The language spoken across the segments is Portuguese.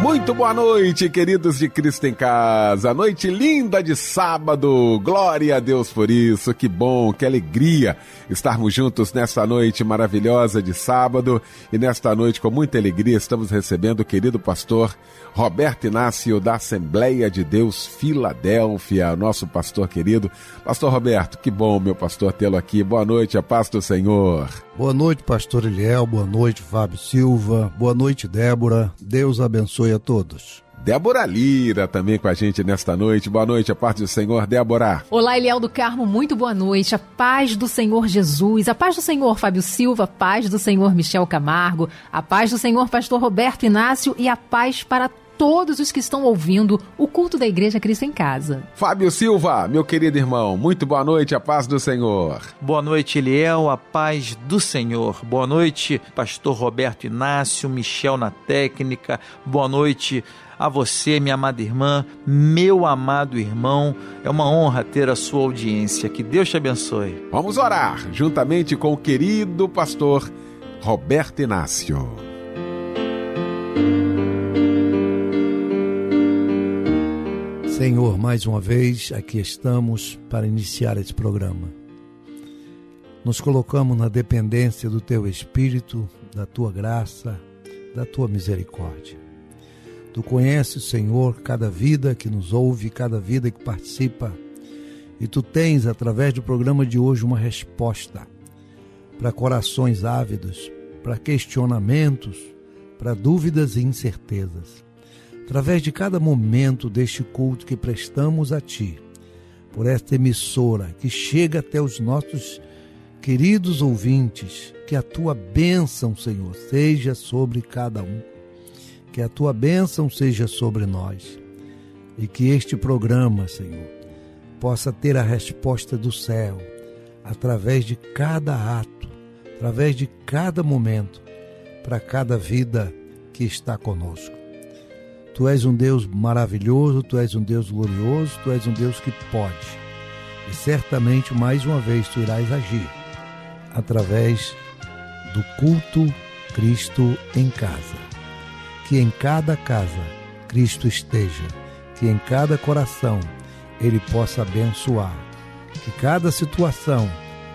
Muito boa noite, queridos de Cristo em Casa. Noite linda de sábado. Glória a Deus por isso. Que bom, que alegria estarmos juntos nesta noite maravilhosa de sábado. E nesta noite, com muita alegria, estamos recebendo o querido pastor Roberto Inácio da Assembleia de Deus Filadélfia, nosso pastor querido. Pastor Roberto, que bom, meu pastor, tê-lo aqui. Boa noite, a paz do Senhor. Boa noite, pastor Eliel. Boa noite, Fábio Silva. Boa noite, Débora. Deus abençoe a todos. Débora Lira também com a gente nesta noite. Boa noite, a parte do Senhor, Débora. Olá, Eliel do Carmo, muito boa noite. A paz do Senhor Jesus, a paz do Senhor Fábio Silva, a paz do Senhor Michel Camargo, a paz do Senhor Pastor Roberto Inácio e a paz para todos os que estão ouvindo o culto da Igreja Cristo em Casa. Fábio Silva, meu querido irmão, muito boa noite, a paz do Senhor. Boa noite, Eliel, a paz do Senhor. Boa noite, Pastor Roberto Inácio, Michel na técnica. Boa noite a você, minha amada irmã, meu amado irmão. É uma honra ter a sua audiência. Que Deus te abençoe. Vamos orar juntamente com o querido pastor Roberto Inácio. Senhor, mais uma vez aqui estamos para iniciar esse programa. Nos colocamos na dependência do Teu Espírito, da Tua graça, da Tua misericórdia. Tu conheces, Senhor, cada vida que nos ouve, cada vida que participa. E tu tens, através do programa de hoje, uma resposta para corações ávidos, para questionamentos, para dúvidas e incertezas. Através de cada momento deste culto que prestamos a Ti, por esta emissora que chega até os nossos queridos ouvintes, que a Tua bênção, Senhor, seja sobre cada um que a tua bênção seja sobre nós e que este programa, Senhor, possa ter a resposta do céu através de cada ato, através de cada momento, para cada vida que está conosco. Tu és um Deus maravilhoso, tu és um Deus glorioso, tu és um Deus que pode. E certamente mais uma vez tu irás agir através do culto Cristo em casa que em cada casa Cristo esteja, que em cada coração Ele possa abençoar, que cada situação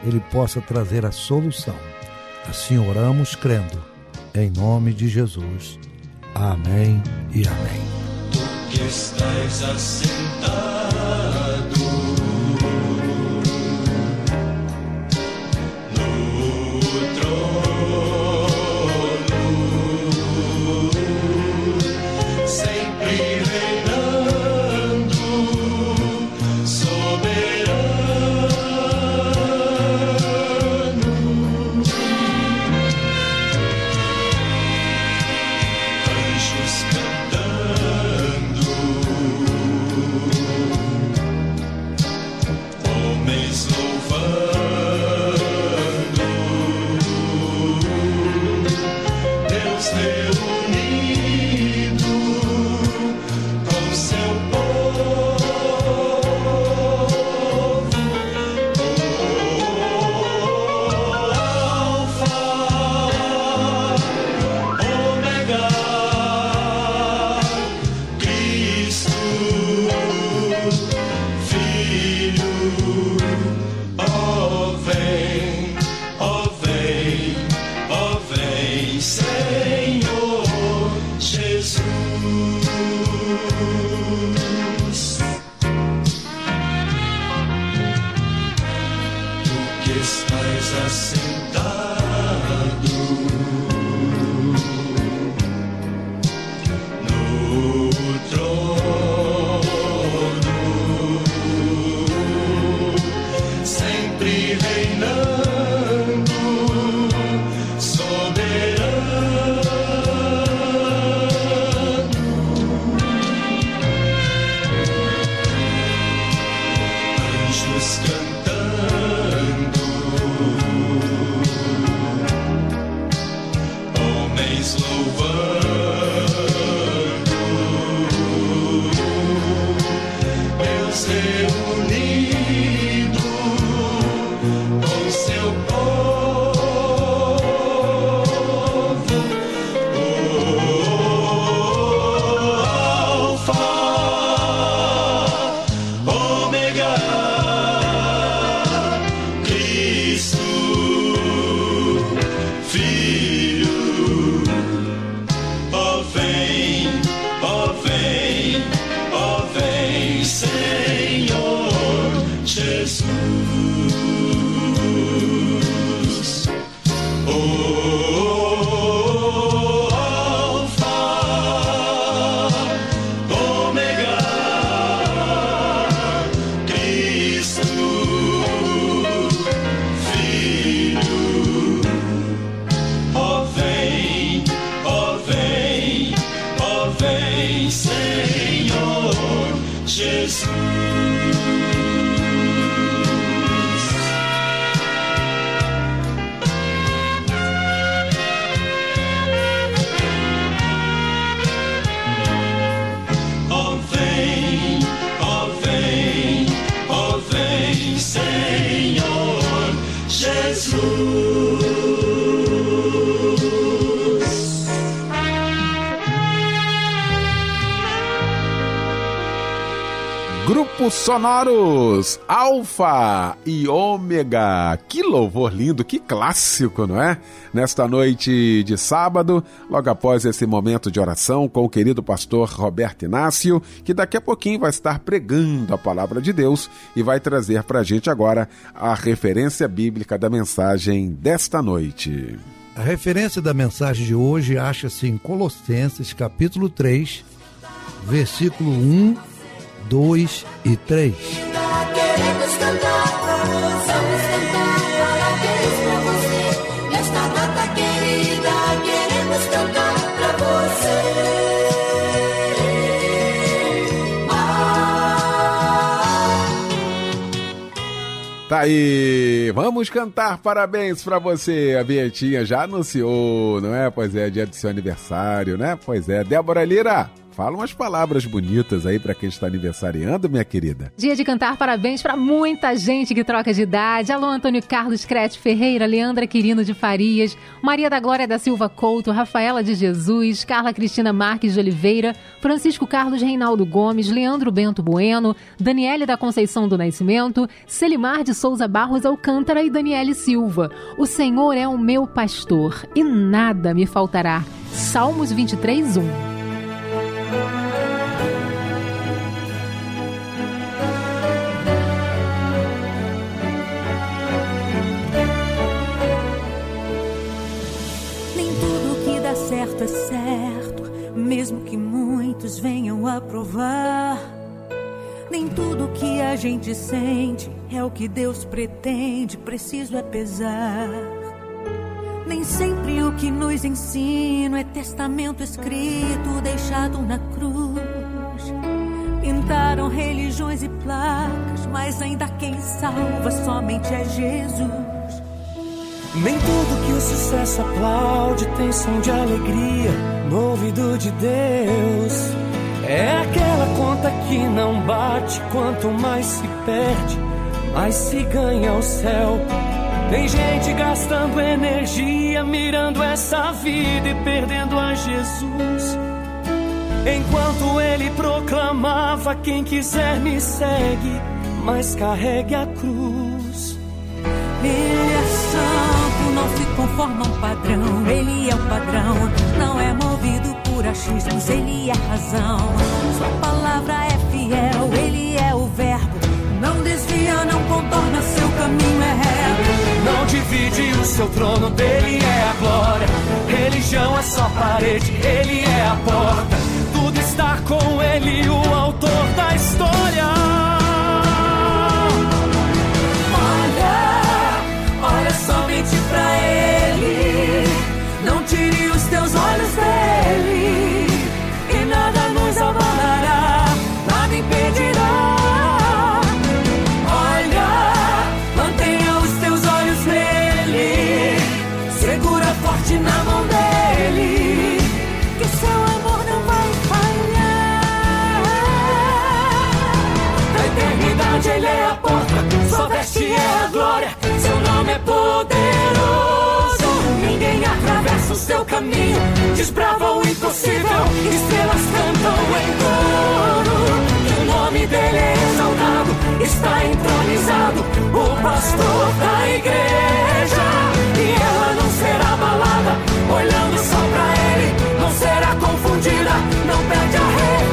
Ele possa trazer a solução. Assim oramos crendo, em nome de Jesus. Amém e amém. Tu que estás assentado Sonoros Alfa e Ômega. Que louvor lindo, que clássico, não é? Nesta noite de sábado, logo após esse momento de oração com o querido pastor Roberto Inácio, que daqui a pouquinho vai estar pregando a palavra de Deus e vai trazer para a gente agora a referência bíblica da mensagem desta noite. A referência da mensagem de hoje acha-se em Colossenses capítulo 3, versículo 1, 2 e 3. Queremos cantar, vamos cantar parabéns pra você. Nesta data querida, queremos cantar pra você. Tá aí, vamos cantar parabéns pra você. A Vietinha já anunciou, não é? Pois é, dia do seu aniversário, né? Pois é. Débora Lira, fala umas palavras bonitas aí pra quem está aniversariando, minha querida. Dia de cantar parabéns para muita gente que troca de idade. Alô, Antônio Carlos Crete Ferreira, Leandra Quirino de Farias, Maria da Glória da Silva Couto, Rafaela de Jesus, Carla Cristina Marques de Oliveira, Francisco Carlos Reinaldo Gomes, Leandro Bento Bueno, Daniele da Conceição do Nascimento, Selimar de Souza Barros Alcântara e Daniele Silva. O Senhor é o meu pastor e nada me faltará. Salmos 23, 1. Venham a provar. Nem tudo que a gente sente é o que Deus pretende, preciso é pesar. Nem sempre o que nos ensina é testamento escrito, deixado na cruz. Pintaram religiões e placas, mas ainda quem salva somente é Jesus. Nem tudo que o sucesso aplaude tem som de alegria no ouvido de Deus. É aquela conta que não bate, quanto mais se perde, mais se ganha o céu. Tem gente gastando energia, mirando essa vida e perdendo a Jesus. Enquanto ele proclamava: Quem quiser me segue, mas carregue a cruz. Santo, não se conforma a um padrão. Ele é o padrão, não é movido por achismos. Ele é razão. Sua palavra é fiel, ele é o verbo. Não desvia, não contorna, seu caminho é reto. Não divide o seu trono, dele é a glória. Religião é só parede, ele é a porta. Tudo está com ele, o autor da história. O seu caminho, desbrava o impossível, estrelas cantam em coro. Que o nome dele é exaltado, está entronizado, o pastor da igreja. E ela não será abalada, olhando só pra ele, não será confundida, não perde a reverência.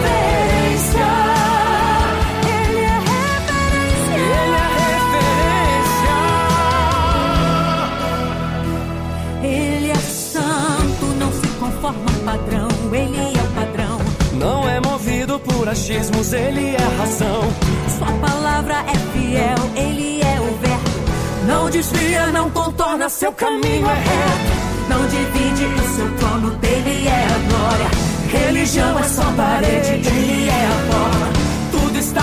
Por achismos, ele é razão. Sua palavra é fiel. Ele é o verbo. Não desvia, não contorna, seu caminho é reto. Não divide o seu trono, dele é a glória. Religião é só parede, ele é a porta. Tudo está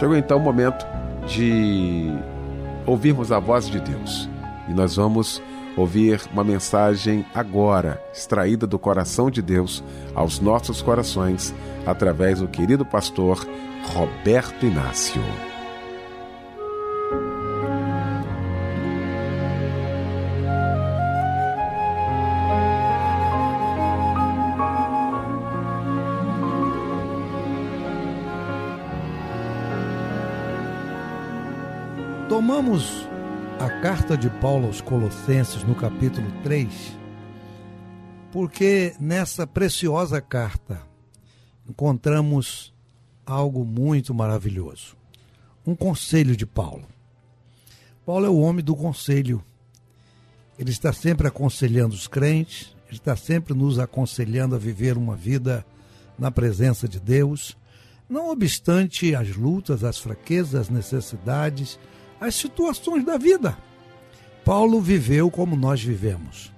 Chegou então o momento de ouvirmos a voz de Deus. E nós vamos ouvir uma mensagem agora, extraída do coração de Deus aos nossos corações, através do querido pastor Roberto Inácio. Tomamos a carta de Paulo aos Colossenses no capítulo 3, porque nessa preciosa carta encontramos algo muito maravilhoso. Um conselho de Paulo. Paulo é o homem do conselho. Ele está sempre aconselhando os crentes, ele está sempre nos aconselhando a viver uma vida na presença de Deus, não obstante as lutas, as fraquezas, as necessidades, as situações da vida. Paulo viveu como nós vivemos.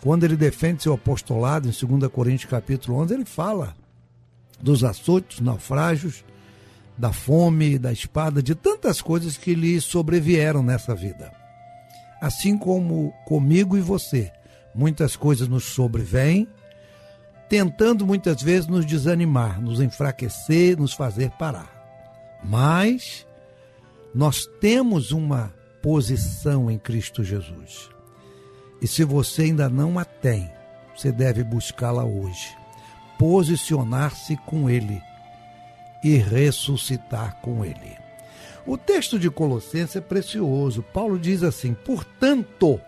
Quando ele defende seu apostolado em 2 Coríntios capítulo 11, ele fala dos açoites, naufrágios, da fome, da espada, de tantas coisas que lhe sobrevieram nessa vida. Assim como comigo e você, muitas coisas nos sobrevêm, tentando muitas vezes nos desanimar, nos enfraquecer, nos fazer parar. Mas nós temos uma posição em Cristo Jesus. E se você ainda não a tem, você deve buscá-la hoje. Posicionar-se com Ele e ressuscitar com Ele. O texto de Colossenses é precioso. Paulo diz assim: portanto,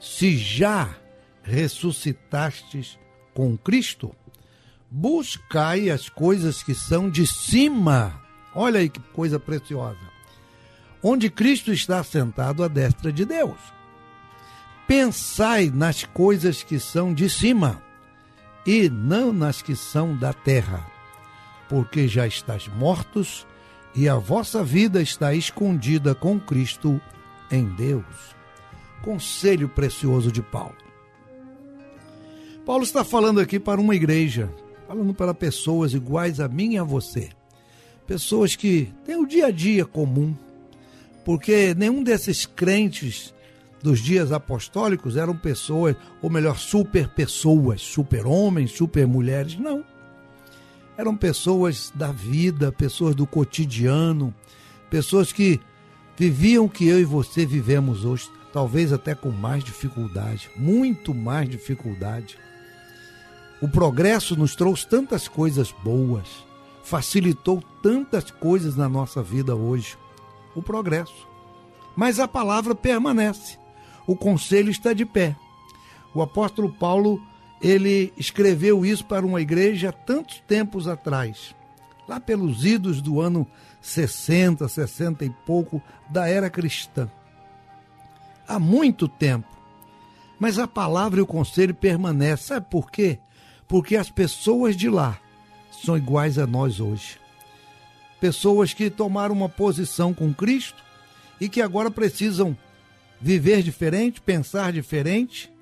se já ressuscitastes com Cristo, buscai as coisas que são de cima Olha aí que coisa preciosa. Onde Cristo está sentado à destra de Deus. Pensai nas coisas que são de cima e não nas que são da terra, porque já estás mortos e a vossa vida está escondida com Cristo em Deus. Conselho precioso de Paulo. Paulo está falando aqui para uma igreja, falando para pessoas iguais a mim e a você pessoas que têm o dia a dia comum, porque nenhum desses crentes dos dias apostólicos eram pessoas, ou melhor, super pessoas, super homens, super mulheres, não. Eram pessoas da vida, pessoas do cotidiano, pessoas que viviam o que eu e você vivemos hoje, talvez até com mais dificuldade, muito mais dificuldade. O progresso nos trouxe tantas coisas boas, facilitou tantas coisas na nossa vida hoje. O progresso. Mas a palavra permanece. O conselho está de pé. O apóstolo Paulo, ele escreveu isso para uma igreja tantos tempos atrás, lá pelos idos do ano 60, 60 e pouco da era cristã. Há muito tempo. Mas a palavra e o conselho permanecem. Sabe por quê? Porque as pessoas de lá são iguais a nós hoje. Pessoas que tomaram uma posição com Cristo e que agora precisam viver diferente, pensar diferente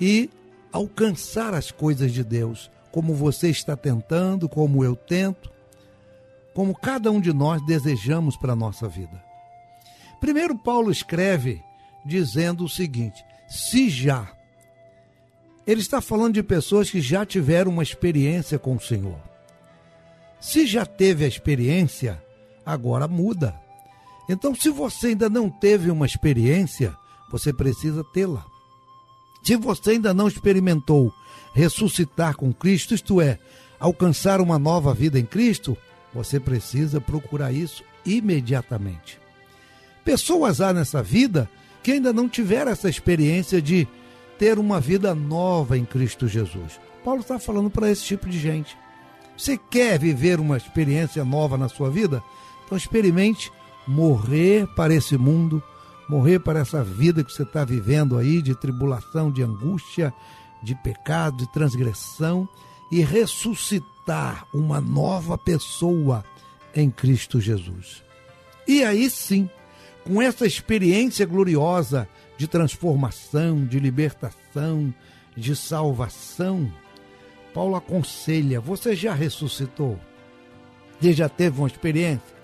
e alcançar as coisas de Deus, como você está tentando, como eu tento, como cada um de nós desejamos para a nossa vida. Primeiro, Paulo escreve dizendo o seguinte: se já ele está falando de pessoas que já tiveram uma experiência com o Senhor. Se já teve a experiência, agora muda. Então, se você ainda não teve uma experiência, você precisa tê-la. Se você ainda não experimentou ressuscitar com Cristo, isto é, alcançar uma nova vida em Cristo, você precisa procurar isso imediatamente. Pessoas há nessa vida que ainda não tiveram essa experiência de ter uma vida nova em Cristo Jesus. Paulo está falando para esse tipo de gente. Você quer viver uma experiência nova na sua vida? Então experimente morrer para esse mundo, morrer para essa vida que você está vivendo aí de tribulação, de angústia, de pecado, de transgressão e ressuscitar uma nova pessoa em Cristo Jesus. E aí sim, com essa experiência gloriosa de transformação, de libertação, de salvação, Paulo aconselha: você já ressuscitou? Você já teve uma experiência?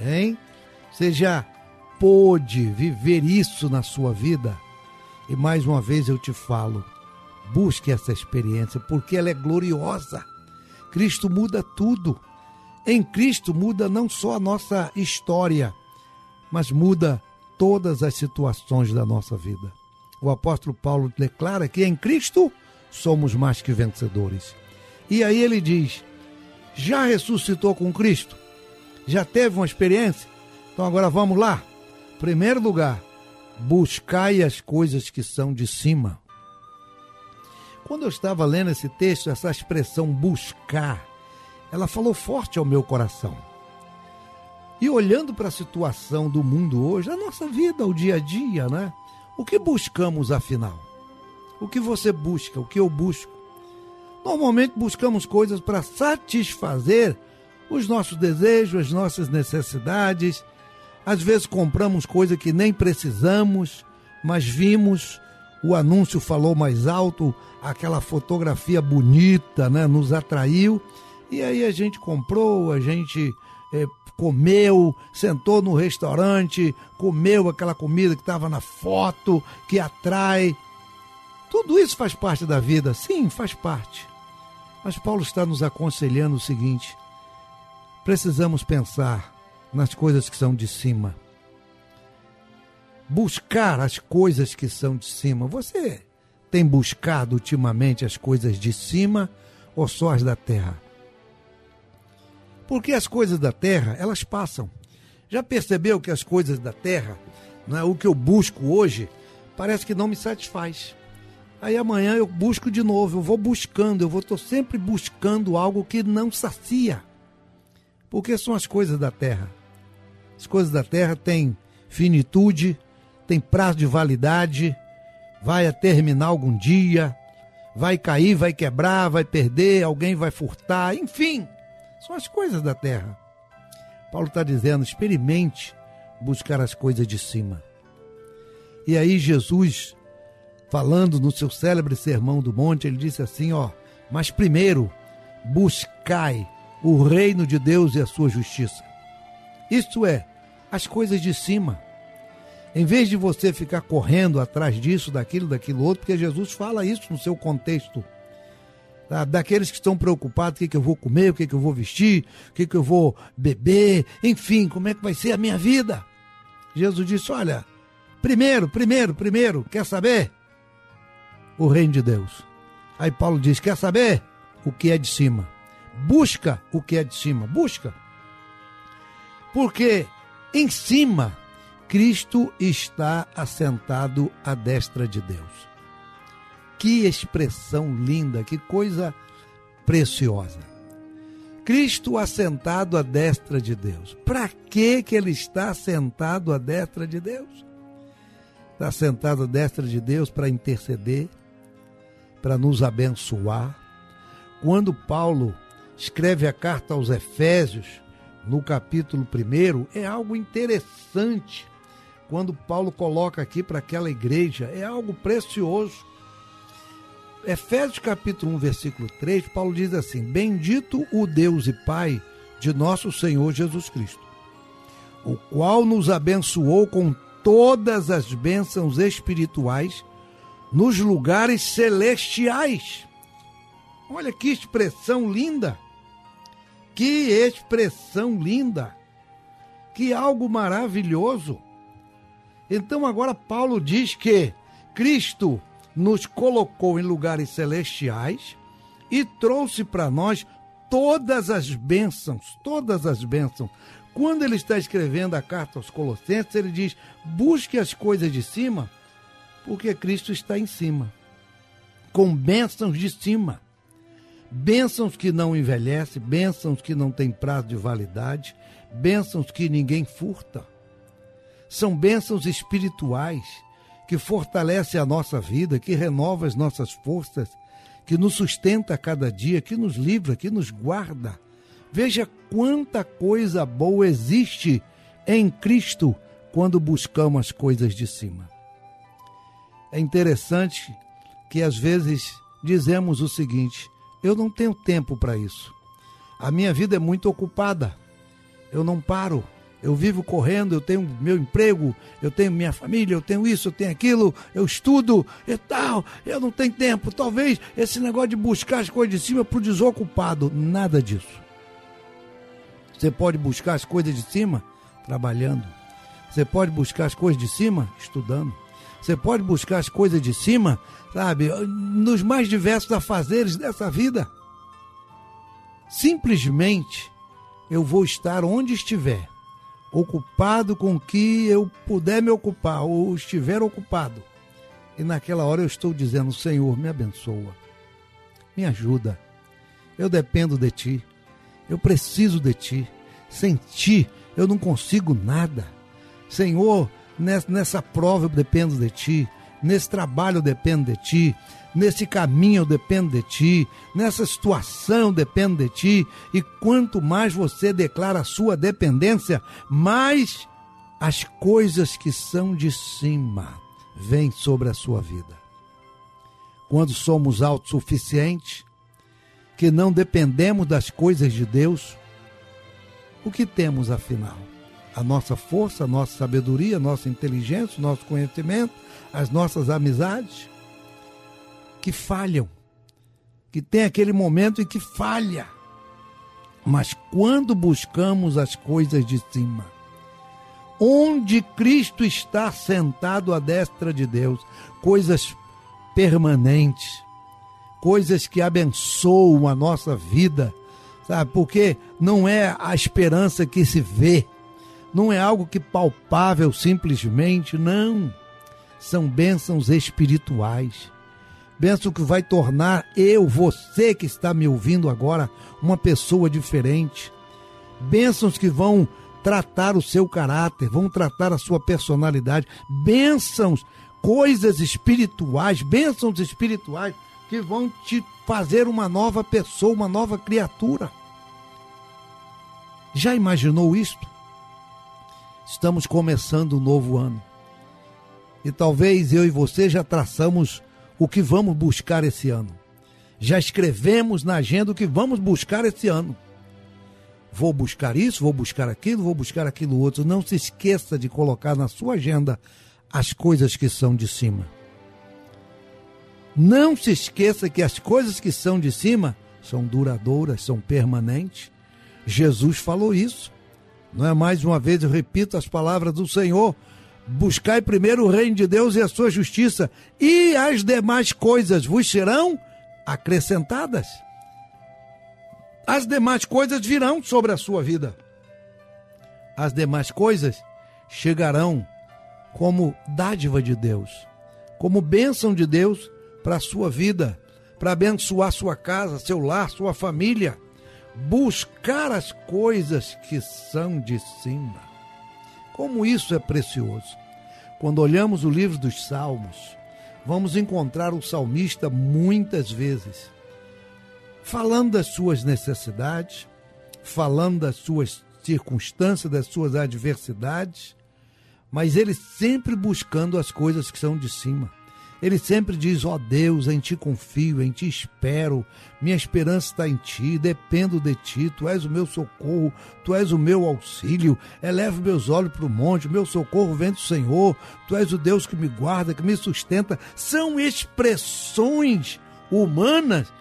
Hein? Você já pôde viver isso na sua vida? E mais uma vez eu te falo: busque essa experiência, porque ela é gloriosa. Cristo muda tudo. Em Cristo muda não só a nossa história, mas muda todas as situações da nossa vida. O apóstolo Paulo declara que em Cristo somos mais que vencedores. E aí ele diz: já ressuscitou com Cristo? Já teve uma experiência? Então agora vamos lá. Primeiro lugar, buscai as coisas que são de cima. Quando eu estava lendo esse texto, essa expressão buscar, ela falou forte ao meu coração. E olhando para a situação do mundo hoje, a nossa vida, o dia a dia, né? O que buscamos afinal? O que você busca? O que eu busco? Normalmente buscamos coisas para satisfazer os nossos desejos, as nossas necessidades. Às vezes compramos coisa que nem precisamos, mas vimos, o anúncio falou mais alto, aquela fotografia bonita, né, nos atraiu, e aí a gente comprou, a gente é, comeu, sentou no restaurante, comeu aquela comida que estava na foto, que atrai. Tudo isso faz parte da vida, sim, faz parte. Mas Paulo está nos aconselhando o seguinte: precisamos pensar nas coisas que são de cima. Buscar as coisas que são de cima. Você tem buscado ultimamente as coisas de cima ou só as da terra? Porque as coisas da terra, elas passam. Já percebeu que as coisas da terra, não é, o que eu busco hoje, parece que não me satisfaz. Aí amanhã eu busco de novo, eu vou buscando, eu vou estou sempre buscando algo que não sacia. Porque são as coisas da terra. As coisas da terra têm finitude, têm prazo de validade, vai terminar algum dia, vai cair, vai quebrar, vai perder, alguém vai furtar, enfim. São as coisas da terra. Paulo está dizendo: experimente buscar as coisas de cima. E aí, Jesus, falando no seu célebre sermão do monte, ele disse assim: ó, mas primeiro buscai o reino de Deus e a sua justiça. Isto é, as coisas de cima. Em vez de você ficar correndo atrás disso, daquilo, daquilo outro, porque Jesus fala isso no seu contexto tá? daqueles que estão preocupados, o que, que eu vou comer, o que, que eu vou vestir, o que, que eu vou beber, enfim, como é que vai ser a minha vida. Jesus disse: Olha, primeiro, primeiro, primeiro, quer saber? O reino de Deus. Aí Paulo diz: Quer saber? O que é de cima. Busca o que é de cima. Busca. Porque em cima, Cristo está assentado à destra de Deus. Que expressão linda, que coisa preciosa. Cristo assentado à destra de Deus. Para que que ele está sentado à destra de Deus? Está sentado à destra de Deus para interceder, para nos abençoar. Quando Paulo escreve a carta aos Efésios, no capítulo 1, é algo interessante. Quando Paulo coloca aqui para aquela igreja, é algo precioso. Efésios capítulo 1, versículo 3, Paulo diz assim: Bendito o Deus e Pai de nosso Senhor Jesus Cristo, o qual nos abençoou com todas as bênçãos espirituais nos lugares celestiais. Olha que expressão linda! Que expressão linda! Que algo maravilhoso! Então agora Paulo diz que Cristo nos colocou em lugares celestiais e trouxe para nós todas as bênçãos, todas as bênçãos. Quando ele está escrevendo a carta aos Colossenses, ele diz: busque as coisas de cima, porque Cristo está em cima, com bênçãos de cima. Bênçãos que não envelhecem, bênçãos que não têm prazo de validade, bênçãos que ninguém furta. São bênçãos espirituais que fortalecem a nossa vida, que renova as nossas forças, que nos sustenta a cada dia, que nos livra, que nos guarda. Veja quanta coisa boa existe em Cristo quando buscamos as coisas de cima. É interessante que às vezes dizemos o seguinte: eu não tenho tempo para isso. A minha vida é muito ocupada. Eu não paro. Eu vivo correndo, eu tenho meu emprego, eu tenho minha família, eu tenho isso, eu tenho aquilo, eu estudo e tal. Eu não tenho tempo. Talvez esse negócio de buscar as coisas de cima para o desocupado. Nada disso. Você pode buscar as coisas de cima trabalhando. Você pode buscar as coisas de cima estudando. Você pode buscar as coisas de cima, sabe, nos mais diversos afazeres dessa vida. Simplesmente eu vou estar onde estiver, ocupado com o que eu puder me ocupar ou estiver ocupado. E naquela hora eu estou dizendo: Senhor, me abençoa, me ajuda. Eu dependo de ti, eu preciso de ti. Sem ti eu não consigo nada. Senhor, nessa prova eu dependo de ti, nesse trabalho eu dependo de ti, nesse caminho eu dependo de ti, nessa situação eu dependo de ti, e quanto mais você declara a sua dependência, mais as coisas que são de cima vêm sobre a sua vida. Quando somos autossuficientes, que não dependemos das coisas de Deus, o que temos afinal? A nossa força, a nossa sabedoria, a nossa inteligência, o nosso conhecimento, as nossas amizades? que falham, que tem aquele momento em que falha. Mas quando buscamos as coisas de cima, onde Cristo está sentado à destra de Deus, coisas permanentes, coisas que abençoam a nossa vida, sabe? Porque não é a esperança que se vê, não é algo que palpável simplesmente, não. São bênçãos espirituais Benção que vai tornar eu, você que está me ouvindo agora, uma pessoa diferente. Bênçãos que vão tratar o seu caráter, vão tratar a sua personalidade. Bênçãos, coisas espirituais, bênçãos espirituais que vão te fazer uma nova pessoa, uma nova criatura. Já imaginou isto? Estamos começando um novo ano. E talvez eu e você já traçamos o que vamos buscar esse ano. Já escrevemos na agenda o que vamos buscar esse ano. Vou buscar isso, vou buscar aquilo, vou buscar aquilo outro. Não se esqueça de colocar na sua agenda as coisas que são de cima. Não se esqueça que as coisas que são de cima são duradouras, são permanentes. Jesus falou isso. Não é mais uma vez, eu repito as palavras do Senhor. Buscai primeiro o reino de Deus e a sua justiça, e as demais coisas vos serão acrescentadas. As demais coisas virão sobre a sua vida. As demais coisas chegarão como dádiva de Deus, como bênção de Deus para a sua vida, para abençoar sua casa, seu lar, sua família. Buscar as coisas que são de cima como isso é precioso. Quando olhamos o livro dos Salmos, vamos encontrar o salmista muitas vezes falando das suas necessidades, falando das suas circunstâncias, das suas adversidades, mas ele sempre buscando as coisas que são de cima. Ele sempre diz: Ó oh Deus, em ti confio, em ti espero, minha esperança está em ti, dependo de ti, tu és o meu socorro, tu és o meu auxílio. Elevo meus olhos para o monte, meu socorro vem do Senhor, tu és o Deus que me guarda, que me sustenta. São expressões humanas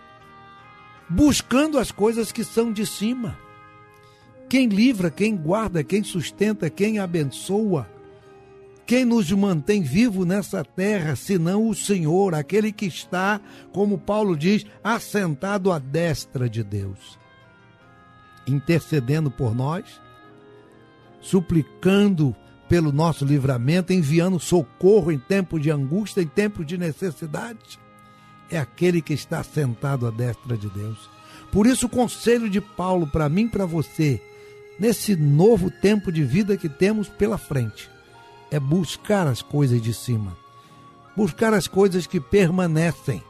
buscando as coisas que são de cima Quem livra, quem guarda, quem sustenta, quem abençoa. Quem nos mantém vivo nessa terra, senão o Senhor, aquele que está, como Paulo diz, assentado à destra de Deus, intercedendo por nós, suplicando pelo nosso livramento, enviando socorro em tempo de angústia, em tempo de necessidade. É aquele que está sentado à destra de Deus. Por isso, o conselho de Paulo para mim e para você, nesse novo tempo de vida que temos pela frente, é buscar as coisas de cima. Buscar as coisas que permanecem.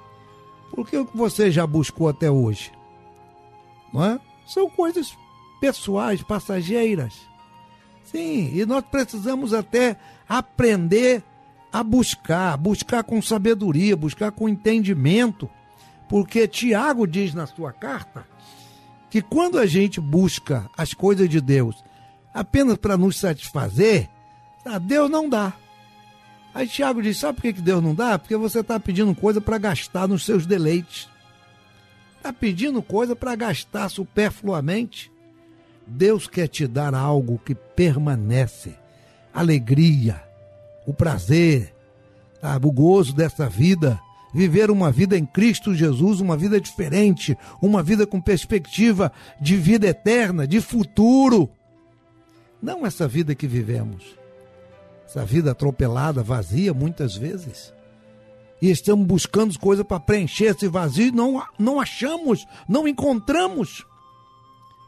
Porque o que você já buscou até hoje? Não é? São coisas pessoais, passageiras. Sim, e nós precisamos até aprender a buscar, buscar com sabedoria, buscar com entendimento. Porque Tiago diz na sua carta que quando a gente busca as coisas de Deus apenas para nos satisfazer, ah, Deus não dá. Aí Tiago diz: sabe por que Deus não dá? Porque você está pedindo coisa para gastar nos seus deleites. Está pedindo coisa para gastar superfluamente. Deus quer te dar algo que permanece: alegria, o prazer, o gozo dessa vida. Viver uma vida em Cristo Jesus, uma vida diferente, uma vida com perspectiva de vida eterna, de futuro. Não essa vida que vivemos essa vida atropelada, vazia, muitas vezes. E estamos buscando coisas para preencher esse vazio e não, não achamos, não encontramos.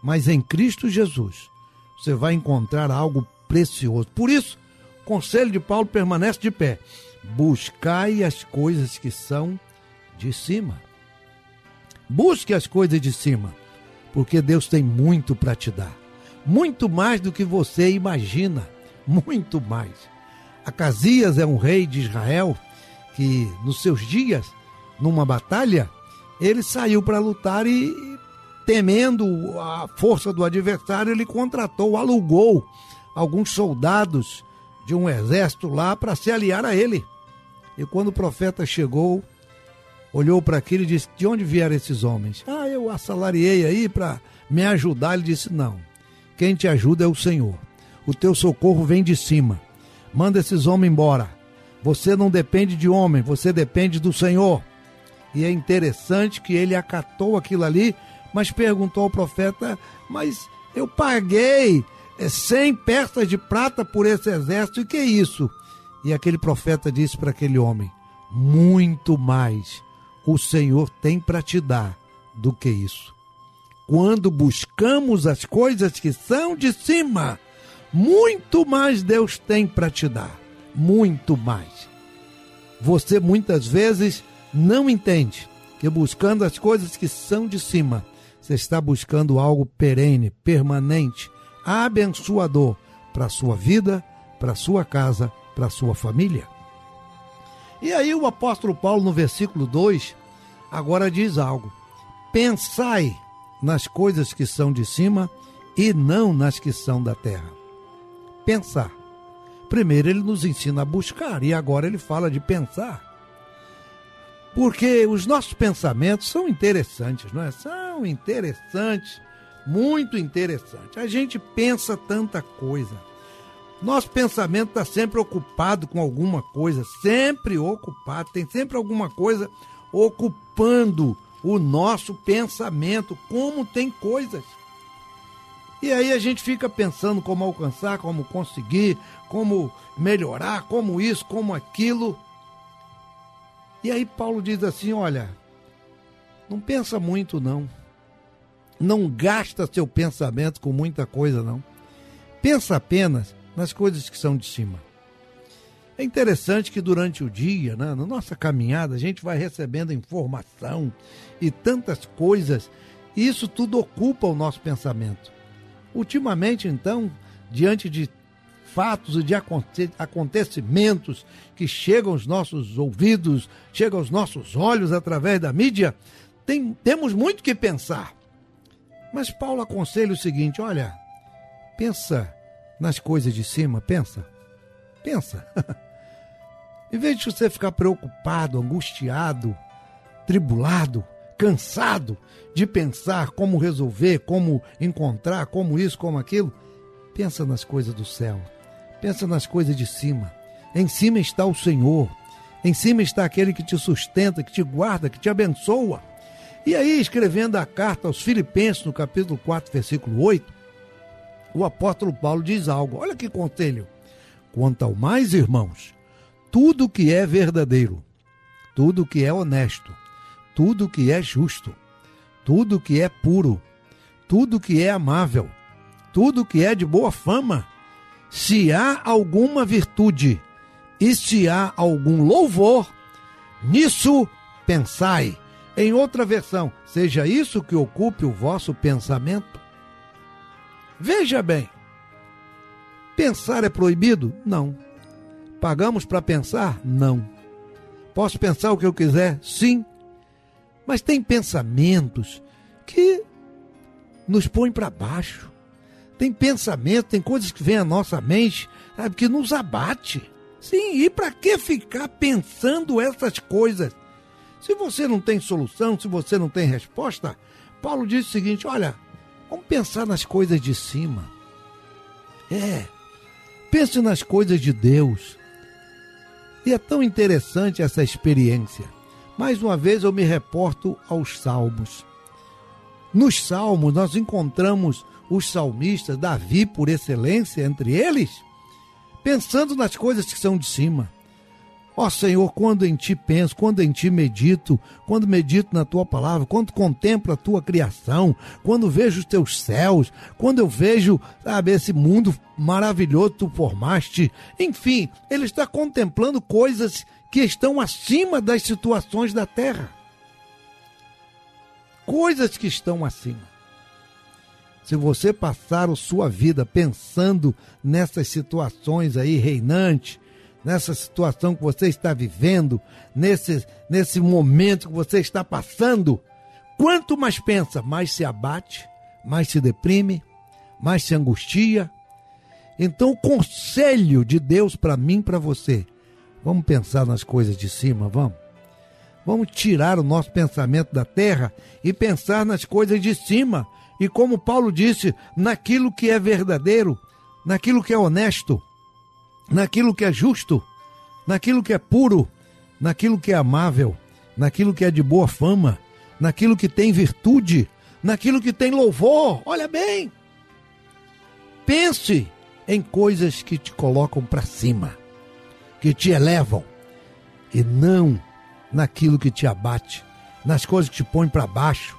Mas em Cristo Jesus, você vai encontrar algo precioso. Por isso, o conselho de Paulo permanece de pé. Buscai as coisas que são de cima. Busque as coisas de cima, porque Deus tem muito para te dar. Muito mais do que você imagina. Muito mais. Acasias é um rei de Israel que, nos seus dias, numa batalha, ele saiu para lutar e, temendo a força do adversário, ele contratou, alugou alguns soldados de um exército lá para se aliar a ele. E quando o profeta chegou, olhou para aquilo e disse: De onde vieram esses homens? Ah, eu assalariei aí para me ajudar. Ele disse: Não, quem te ajuda é o Senhor. O teu socorro vem de cima manda esses homens embora. Você não depende de homem, você depende do Senhor. E é interessante que ele acatou aquilo ali, mas perguntou ao profeta: Mas eu paguei 100 peças de prata por esse exército, e que é isso? E aquele profeta disse para aquele homem: Muito mais o Senhor tem para te dar do que isso. Quando buscamos as coisas que são de cima, muito mais Deus tem para te dar. Muito mais. Você muitas vezes não entende que buscando as coisas que são de cima, você está buscando algo perene, permanente, abençoador para a sua vida, para a sua casa, para a sua família. E aí o apóstolo Paulo no versículo 2 agora diz algo: Pensai nas coisas que são de cima e não nas que são da terra pensar. Primeiro ele nos ensina a buscar e agora ele fala de pensar. Porque os nossos pensamentos são interessantes, não é? São interessantes, muito interessantes. A gente pensa tanta coisa. Nosso pensamento está sempre ocupado com alguma coisa, sempre ocupado, tem sempre alguma coisa ocupando o nosso pensamento, como tem coisas. E aí a gente fica pensando como alcançar, como conseguir, como melhorar, como isso, como aquilo. E aí Paulo diz assim: olha, não pensa muito não. Não gasta seu pensamento com muita coisa não. Pensa apenas nas coisas que são de cima. É interessante que durante o dia, né, na nossa caminhada, a gente vai recebendo informação e tantas coisas, e isso tudo ocupa o nosso pensamento. Ultimamente, então, diante de fatos e de acontecimentos que chegam aos nossos ouvidos, chegam aos nossos olhos através da mídia, tem, temos muito que pensar. Mas Paulo aconselha o seguinte: olha, pensa nas coisas de cima, pensa, pensa. em vez de você ficar preocupado, angustiado, tribulado, cansado de pensar como resolver, como encontrar, como isso, como aquilo, pensa nas coisas do céu. Pensa nas coisas de cima. Em cima está o Senhor. Em cima está aquele que te sustenta, que te guarda, que te abençoa. E aí, escrevendo a carta aos Filipenses, no capítulo 4, versículo 8, o apóstolo Paulo diz algo. Olha que conselho. Quanto ao mais, irmãos, tudo que é verdadeiro, tudo que é honesto, tudo que é justo, tudo que é puro, tudo que é amável, tudo que é de boa fama, se há alguma virtude e se há algum louvor, nisso pensai. Em outra versão, seja isso que ocupe o vosso pensamento. Veja bem, pensar é proibido? Não. Pagamos para pensar? Não. Posso pensar o que eu quiser? Sim. Mas tem pensamentos que nos põem para baixo. Tem pensamento, tem coisas que vêm à nossa mente, sabe, que nos abate. Sim, e para que ficar pensando essas coisas? Se você não tem solução, se você não tem resposta, Paulo diz o seguinte: olha, vamos pensar nas coisas de cima. É, pense nas coisas de Deus. E é tão interessante essa experiência. Mais uma vez eu me reporto aos Salmos. Nos Salmos nós encontramos os salmistas, Davi por excelência entre eles, pensando nas coisas que são de cima. Ó oh, Senhor, quando em ti penso, quando em ti medito, quando medito na tua palavra, quando contemplo a tua criação, quando vejo os teus céus, quando eu vejo, sabe, esse mundo maravilhoso que tu formaste, enfim, ele está contemplando coisas que estão acima das situações da terra. Coisas que estão acima. Se você passar a sua vida pensando nessas situações aí reinantes, nessa situação que você está vivendo, nesse, nesse momento que você está passando, quanto mais pensa, mais se abate, mais se deprime, mais se angustia. Então, o conselho de Deus para mim, para você, vamos pensar nas coisas de cima, vamos. Vamos tirar o nosso pensamento da terra e pensar nas coisas de cima. E como Paulo disse, naquilo que é verdadeiro, naquilo que é honesto, naquilo que é justo, naquilo que é puro, naquilo que é amável, naquilo que é de boa fama, naquilo que tem virtude, naquilo que tem louvor. Olha bem. Pense em coisas que te colocam para cima, que te elevam, e não naquilo que te abate, nas coisas que te põem para baixo.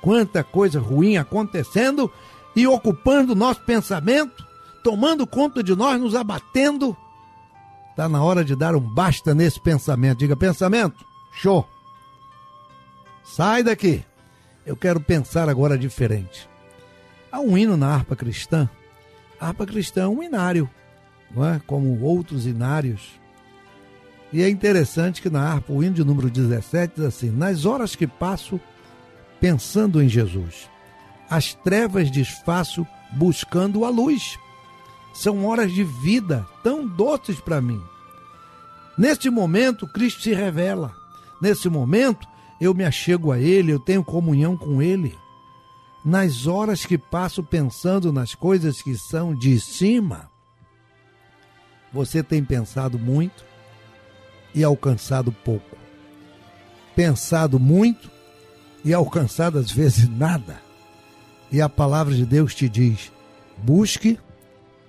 Quanta coisa ruim acontecendo e ocupando nosso pensamento, tomando conta de nós, nos abatendo. Está na hora de dar um basta nesse pensamento. Diga, pensamento, show. Sai daqui. Eu quero pensar agora diferente. Há um hino na harpa cristã. A harpa cristã é um inário, não é? Como outros inários e é interessante que na harpa, o de número 17 diz assim: Nas horas que passo pensando em Jesus, as trevas desfaço buscando a luz. São horas de vida tão doces para mim. Neste momento, Cristo se revela. Nesse momento, eu me achego a Ele, eu tenho comunhão com Ele. Nas horas que passo pensando nas coisas que são de cima, você tem pensado muito? e alcançado pouco. Pensado muito e alcançado às vezes nada. E a palavra de Deus te diz: busque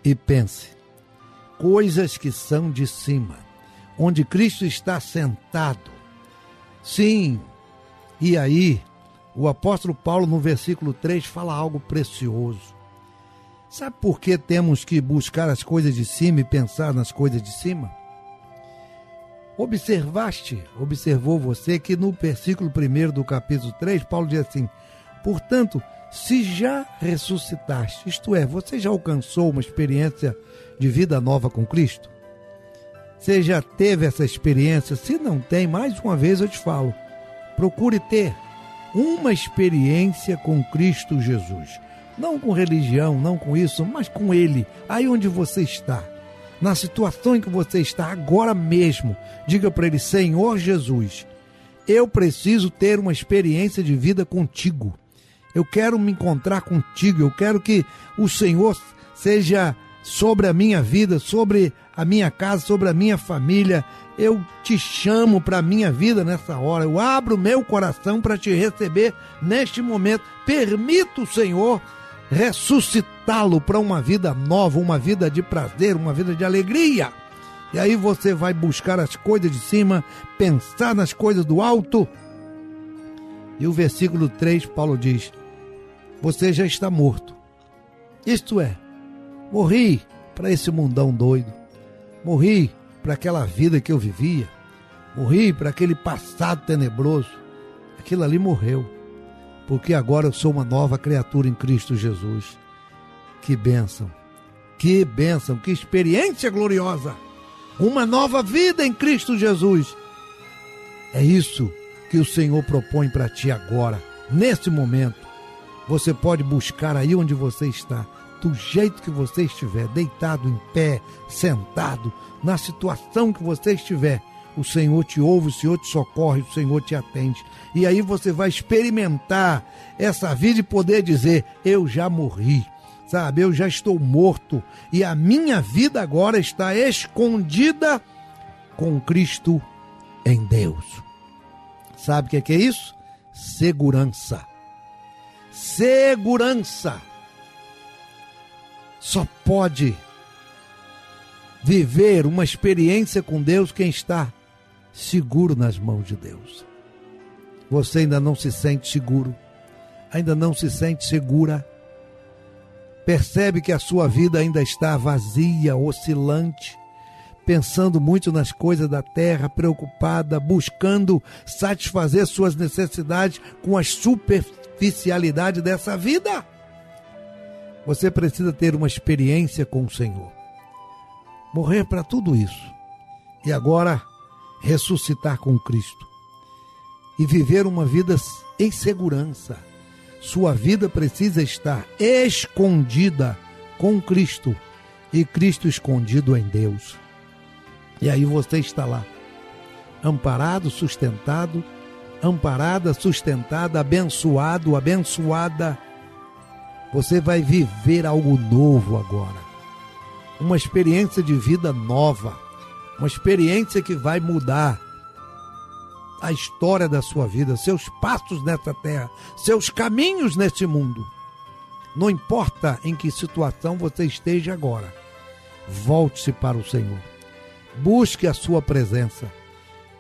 e pense. Coisas que são de cima, onde Cristo está sentado. Sim, e aí, o apóstolo Paulo, no versículo 3, fala algo precioso. Sabe por que temos que buscar as coisas de cima e pensar nas coisas de cima? Observaste, observou você que no versículo 1 do capítulo 3, Paulo diz assim: Portanto, se já ressuscitaste, isto é, você já alcançou uma experiência de vida nova com Cristo? Você já teve essa experiência? Se não tem, mais uma vez eu te falo, procure ter uma experiência com Cristo Jesus. Não com religião, não com isso, mas com Ele, aí onde você está na situação em que você está agora mesmo, diga para ele: Senhor Jesus, Eu preciso ter uma experiência de vida contigo. Eu quero me encontrar contigo. Eu quero que o Senhor seja sobre a minha vida, sobre a minha casa, sobre a minha família. Eu te chamo para a minha vida nessa hora. Eu abro meu coração para te receber neste momento. Permita o Senhor ressuscitá-lo para uma vida nova, uma vida de prazer, uma vida de alegria. E aí você vai buscar as coisas de cima, pensar nas coisas do alto. E o versículo 3, Paulo diz: Você já está morto. Isto é, morri para esse mundão doido. Morri para aquela vida que eu vivia. Morri para aquele passado tenebroso. Aquilo ali morreu. Porque agora eu sou uma nova criatura em Cristo Jesus. Que bênção. Que bênção, que experiência gloriosa uma nova vida em Cristo Jesus. É isso que o Senhor propõe para ti agora, nesse momento. Você pode buscar aí onde você está, do jeito que você estiver, deitado em pé, sentado, na situação que você estiver. O Senhor te ouve, o Senhor te socorre, o Senhor te atende. E aí você vai experimentar essa vida e poder dizer: Eu já morri sabe? Eu já estou morto e a minha vida agora está escondida com Cristo em Deus. Sabe o que é isso? Segurança. Segurança. Só pode viver uma experiência com Deus quem está seguro nas mãos de Deus. Você ainda não se sente seguro, ainda não se sente segura percebe que a sua vida ainda está vazia, oscilante, pensando muito nas coisas da terra, preocupada, buscando satisfazer suas necessidades com a superficialidade dessa vida. Você precisa ter uma experiência com o Senhor. Morrer para tudo isso. E agora ressuscitar com Cristo. E viver uma vida em segurança sua vida precisa estar escondida com Cristo e Cristo escondido em Deus. E aí você está lá, amparado, sustentado, amparada, sustentada, abençoado, abençoada. Você vai viver algo novo agora. Uma experiência de vida nova. Uma experiência que vai mudar a história da sua vida, seus passos nessa terra, seus caminhos nesse mundo. Não importa em que situação você esteja agora, volte-se para o Senhor. Busque a sua presença.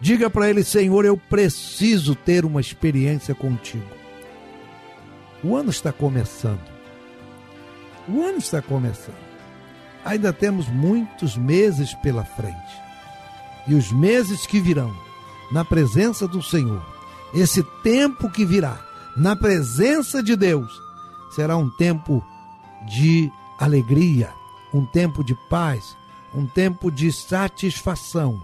Diga para ele, Senhor, eu preciso ter uma experiência contigo. O ano está começando. O ano está começando. Ainda temos muitos meses pela frente. E os meses que virão na presença do Senhor, esse tempo que virá, na presença de Deus, será um tempo de alegria, um tempo de paz, um tempo de satisfação,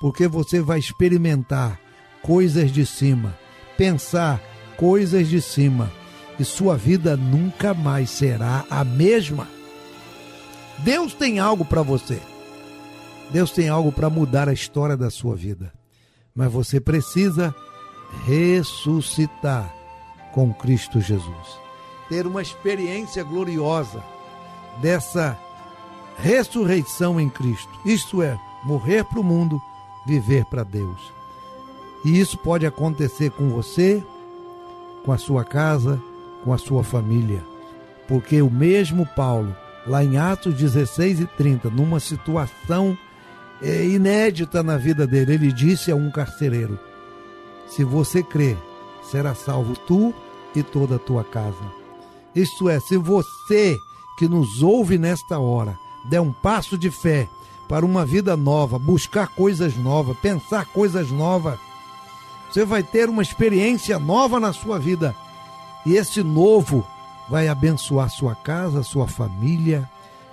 porque você vai experimentar coisas de cima, pensar coisas de cima, e sua vida nunca mais será a mesma. Deus tem algo para você. Deus tem algo para mudar a história da sua vida mas você precisa ressuscitar com Cristo Jesus. Ter uma experiência gloriosa dessa ressurreição em Cristo. Isto é, morrer para o mundo, viver para Deus. E isso pode acontecer com você, com a sua casa, com a sua família. Porque o mesmo Paulo, lá em Atos 16 e 30, numa situação é, inédita na vida dele. Ele disse a um carcereiro: Se você crê, será salvo tu e toda a tua casa. Isto é, se você que nos ouve nesta hora der um passo de fé para uma vida nova, buscar coisas novas, pensar coisas novas, você vai ter uma experiência nova na sua vida. E esse novo vai abençoar sua casa, sua família,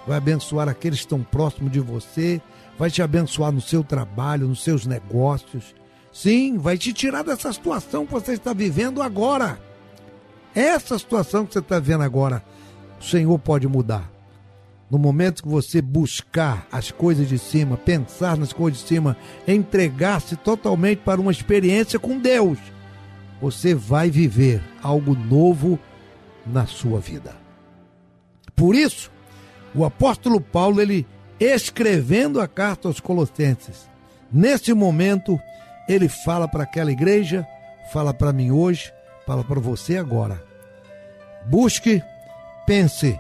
vai abençoar aqueles que estão próximos de você, vai te abençoar no seu trabalho, nos seus negócios. Sim, vai te tirar dessa situação que você está vivendo agora. Essa situação que você está vendo agora, o Senhor pode mudar. no momento que você buscar as coisas de cima, pensar nas coisas de cima, entregar-se totalmente para uma experiência com Deus, você vai viver algo novo na sua vida. Por isso, o apóstolo Paulo, ele escrevendo a carta aos Colossenses, nesse momento, ele fala para aquela igreja, fala para mim hoje, fala para você agora. Busque, pense,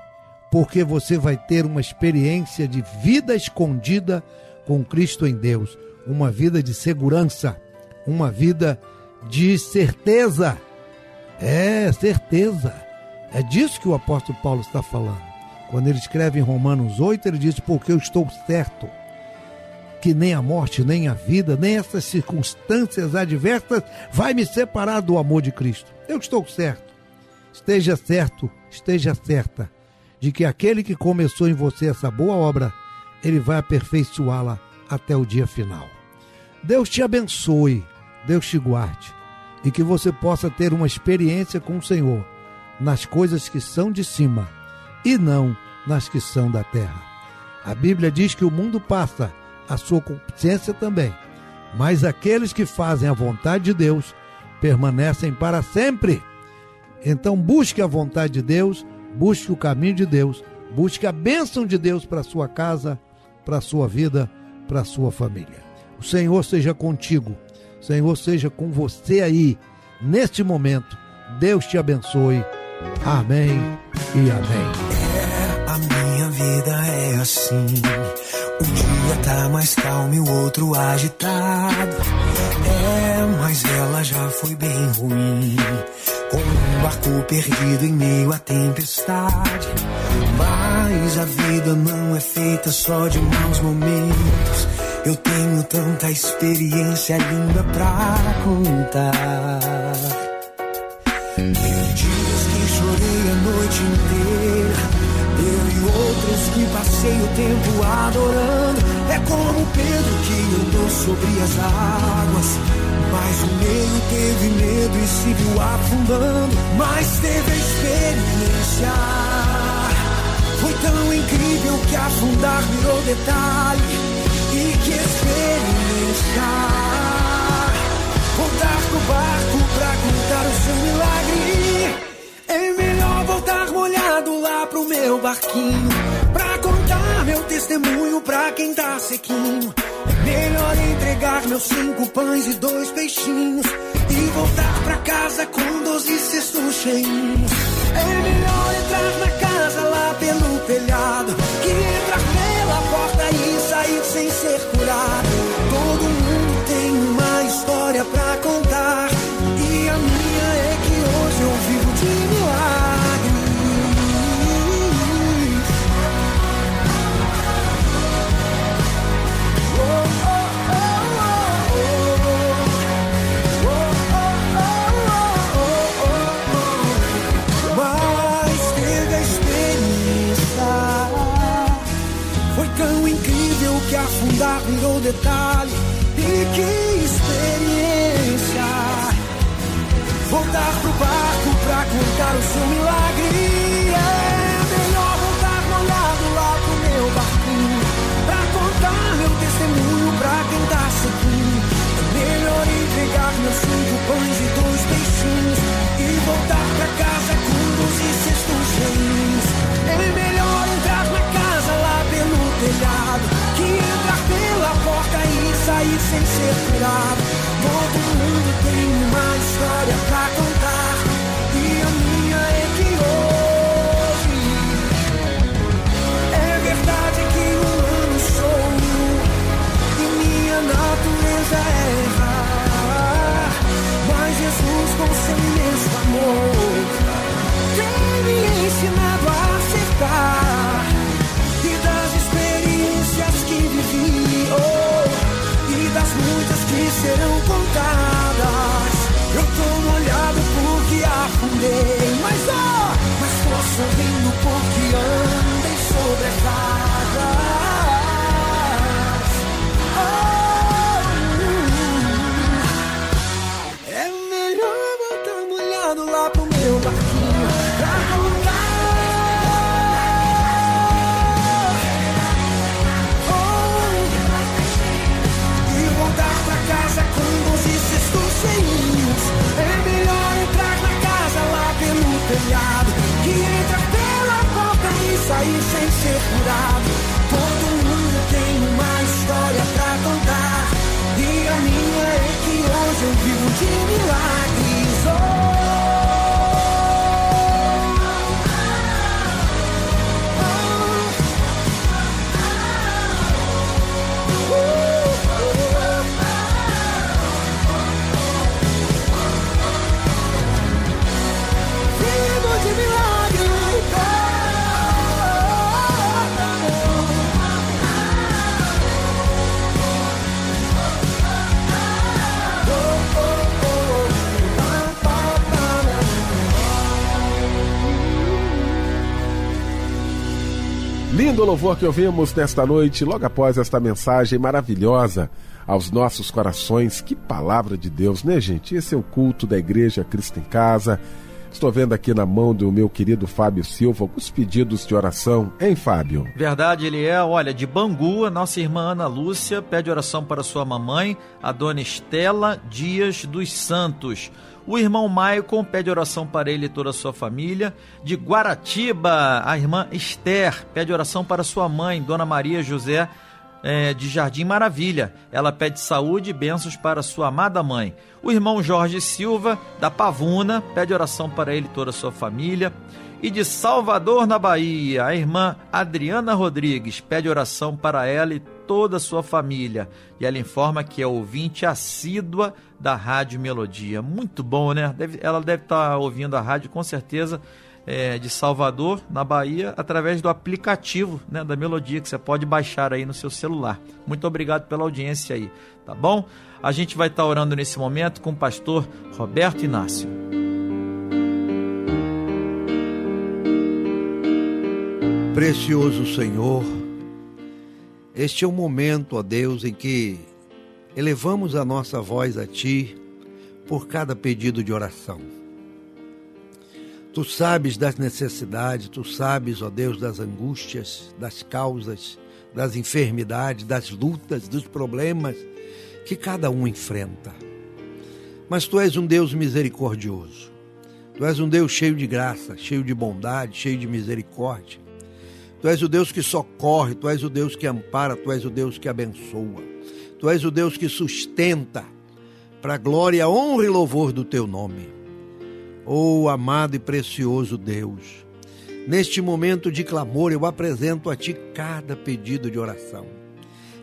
porque você vai ter uma experiência de vida escondida com Cristo em Deus, uma vida de segurança, uma vida de certeza. É, certeza. É disso que o apóstolo Paulo está falando. Quando ele escreve em Romanos 8, ele diz: Porque eu estou certo que nem a morte, nem a vida, nem essas circunstâncias adversas vai me separar do amor de Cristo. Eu estou certo. Esteja certo, esteja certa de que aquele que começou em você essa boa obra, ele vai aperfeiçoá-la até o dia final. Deus te abençoe, Deus te guarde e que você possa ter uma experiência com o Senhor nas coisas que são de cima e não nas que são da terra. A Bíblia diz que o mundo passa, a sua consciência também, mas aqueles que fazem a vontade de Deus permanecem para sempre. Então busque a vontade de Deus, busque o caminho de Deus, busque a bênção de Deus para sua casa, para sua vida, para sua família. O Senhor seja contigo, Senhor seja com você aí, neste momento. Deus te abençoe. Amém e amém. Vida é assim. Um dia tá mais calmo e o outro agitado. É, mas ela já foi bem ruim. Como um barco perdido em meio à tempestade. Mas a vida não é feita só de maus momentos. Eu tenho tanta experiência linda pra contar. Passei o tempo adorando. É como Pedro que andou sobre as águas. Mas o meio teve medo e se viu afundando. Mas teve a experiência. Foi tão incrível que afundar virou detalhe. E que experiência voltar pro barco pra contar o seu milagre. É melhor voltar molhado lá pro meu barquinho. Meu testemunho pra quem tá sequinho. É melhor entregar meus cinco pães e dois peixinhos. E voltar pra casa com doze cestos cheios. É melhor entrar na casa virou detalhe. E que experiência! Voltar pro barco pra contar o seu milagre. Sem ser curado. Todo mundo tem uma história pra contar. E a minha é que hoje é verdade que um ano sou. E minha natureza é errar. Mas Jesus, com seu imenso amor, tem me ensinado a acertar. Serão contadas. Sem ser curado. Todo mundo tem uma história pra contar, e a minha é que hoje eu vivo de milagres. Lindo louvor que ouvimos nesta noite, logo após esta mensagem maravilhosa aos nossos corações. Que palavra de Deus, né, gente? Esse é o culto da Igreja Cristo em Casa. Estou vendo aqui na mão do meu querido Fábio Silva alguns pedidos de oração. Hein, Fábio? Verdade, ele é. Olha, de Bangu, a nossa irmã Ana Lúcia pede oração para sua mamãe, a dona Estela Dias dos Santos. O irmão Maicon pede oração para ele e toda a sua família. De Guaratiba, a irmã Esther pede oração para sua mãe, Dona Maria José é, de Jardim Maravilha. Ela pede saúde e bênçãos para sua amada mãe. O irmão Jorge Silva, da Pavuna, pede oração para ele e toda a sua família. E de Salvador, na Bahia, a irmã Adriana Rodrigues pede oração para ela e toda a sua família. E ela informa que é ouvinte assídua da Rádio Melodia. Muito bom, né? Deve- ela deve estar ouvindo a rádio com certeza é, de Salvador, na Bahia, através do aplicativo né, da Melodia, que você pode baixar aí no seu celular. Muito obrigado pela audiência aí, tá bom? A gente vai estar orando nesse momento com o pastor Roberto Inácio. Precioso Senhor, este é o momento, ó Deus, em que elevamos a nossa voz a Ti por cada pedido de oração. Tu sabes das necessidades, tu sabes, ó Deus, das angústias, das causas, das enfermidades, das lutas, dos problemas que cada um enfrenta. Mas tu és um Deus misericordioso. Tu és um Deus cheio de graça, cheio de bondade, cheio de misericórdia. Tu és o Deus que socorre, tu és o Deus que ampara, tu és o Deus que abençoa. Tu és o Deus que sustenta para a glória, honra e louvor do teu nome. Oh, amado e precioso Deus, neste momento de clamor eu apresento a ti cada pedido de oração,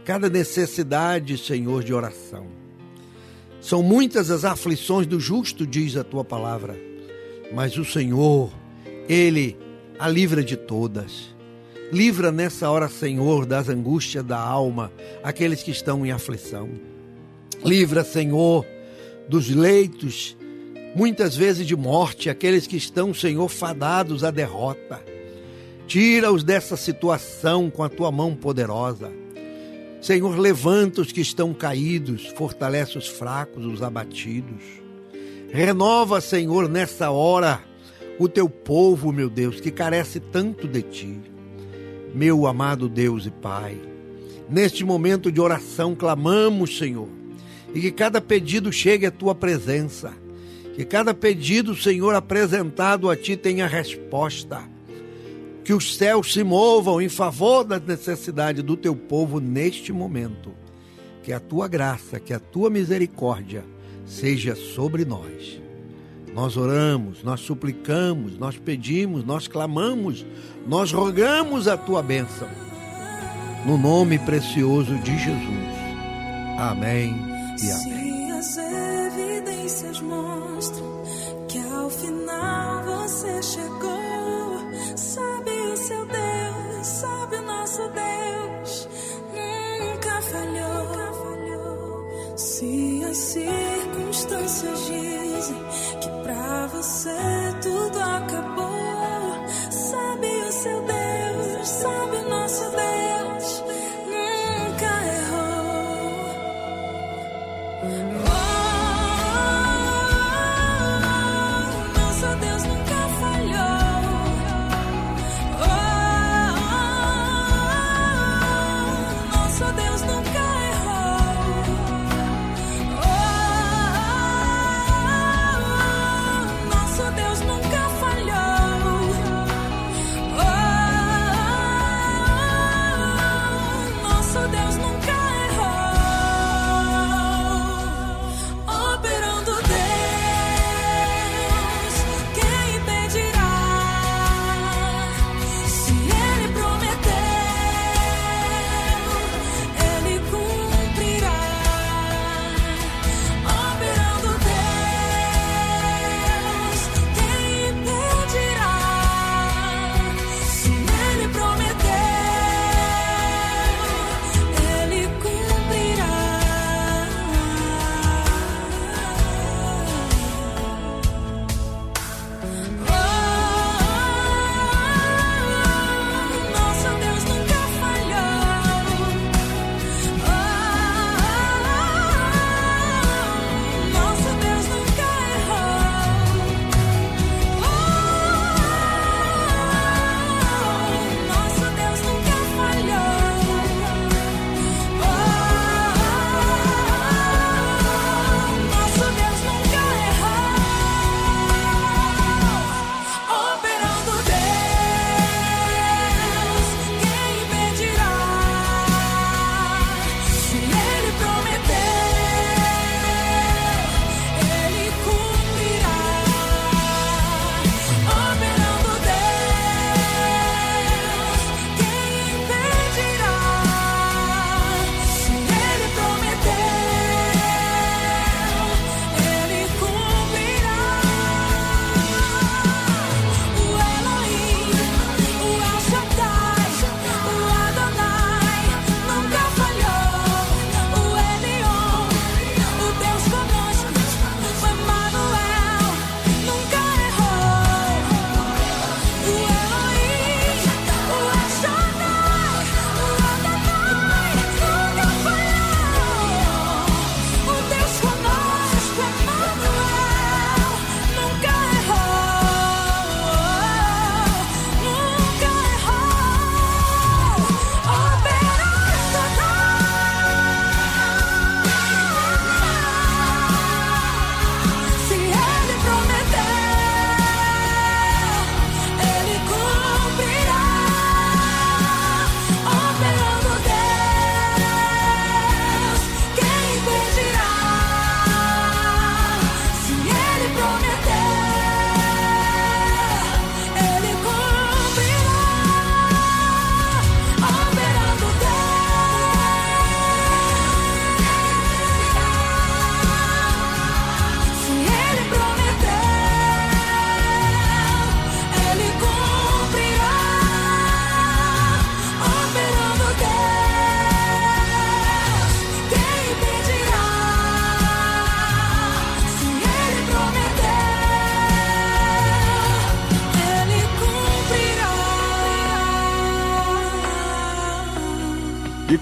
cada necessidade, Senhor, de oração. São muitas as aflições do justo, diz a tua palavra, mas o Senhor, ele a livra de todas. Livra nessa hora, Senhor, das angústias da alma, aqueles que estão em aflição. Livra, Senhor, dos leitos, muitas vezes de morte, aqueles que estão, Senhor, fadados à derrota. Tira-os dessa situação com a tua mão poderosa. Senhor, levanta os que estão caídos, fortalece os fracos, os abatidos. Renova, Senhor, nessa hora o teu povo, meu Deus, que carece tanto de ti. Meu amado Deus e Pai, neste momento de oração clamamos, Senhor, e que cada pedido chegue à tua presença. Que cada pedido, Senhor, apresentado a ti tenha resposta. Que os céus se movam em favor da necessidade do teu povo neste momento. Que a tua graça, que a tua misericórdia seja sobre nós. Nós oramos, nós suplicamos, nós pedimos, nós clamamos, nós rogamos a tua bênção. No nome precioso de Jesus. Amém e amém. Você chegou, sabe o seu Deus, sabe o nosso Deus, nunca falhou. Se as circunstâncias dizem que pra você tudo acabou,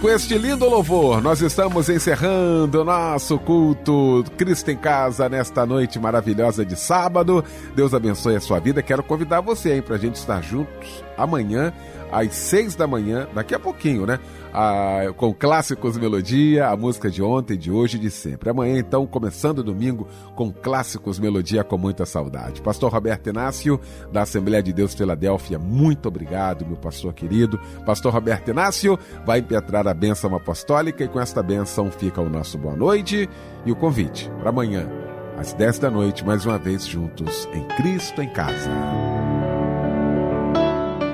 com este lindo louvor, nós estamos encerrando nosso culto Cristo em Casa nesta noite maravilhosa de sábado. Deus abençoe a sua vida. Quero convidar você aí para a gente estar juntos amanhã às seis da manhã, daqui a pouquinho, né? Ah, com clássicos melodia, a música de ontem, de hoje e de sempre. Amanhã, então, começando domingo com clássicos melodia com muita saudade. Pastor Roberto Inácio, da Assembleia de Deus Filadélfia, muito obrigado, meu pastor querido. Pastor Roberto Inácio vai impetrar a bênção apostólica e com esta bênção fica o nosso boa noite e o convite para amanhã, às 10 da noite, mais uma vez juntos em Cristo em Casa.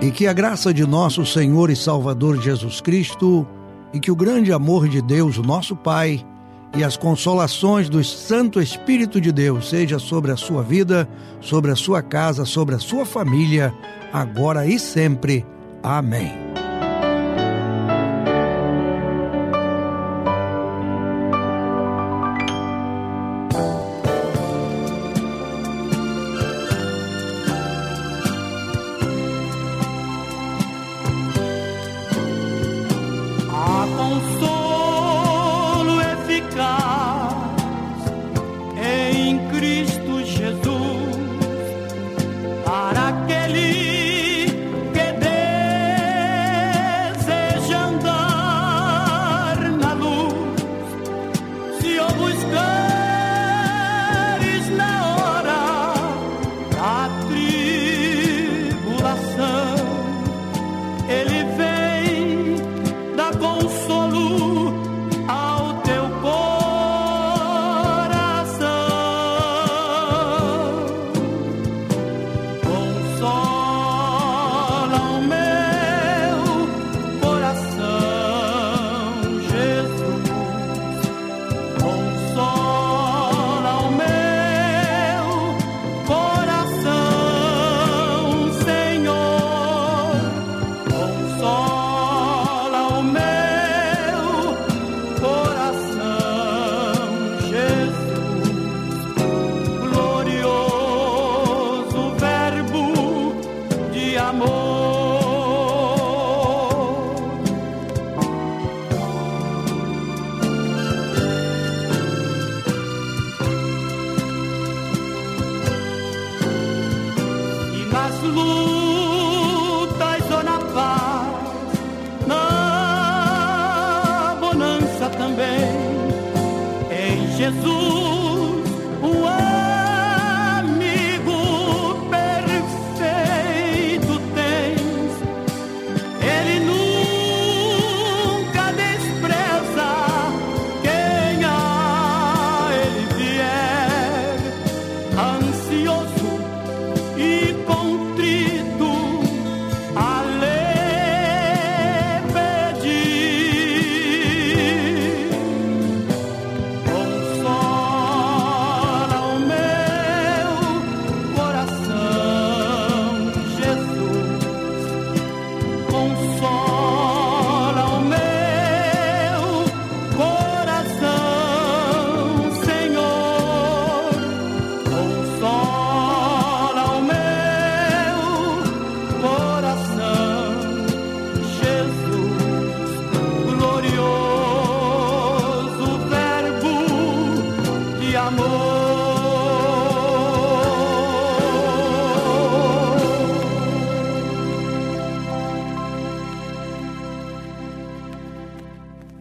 E que a graça de nosso Senhor e Salvador Jesus Cristo, e que o grande amor de Deus, nosso Pai, e as consolações do Santo Espírito de Deus seja sobre a sua vida, sobre a sua casa, sobre a sua família, agora e sempre. Amém.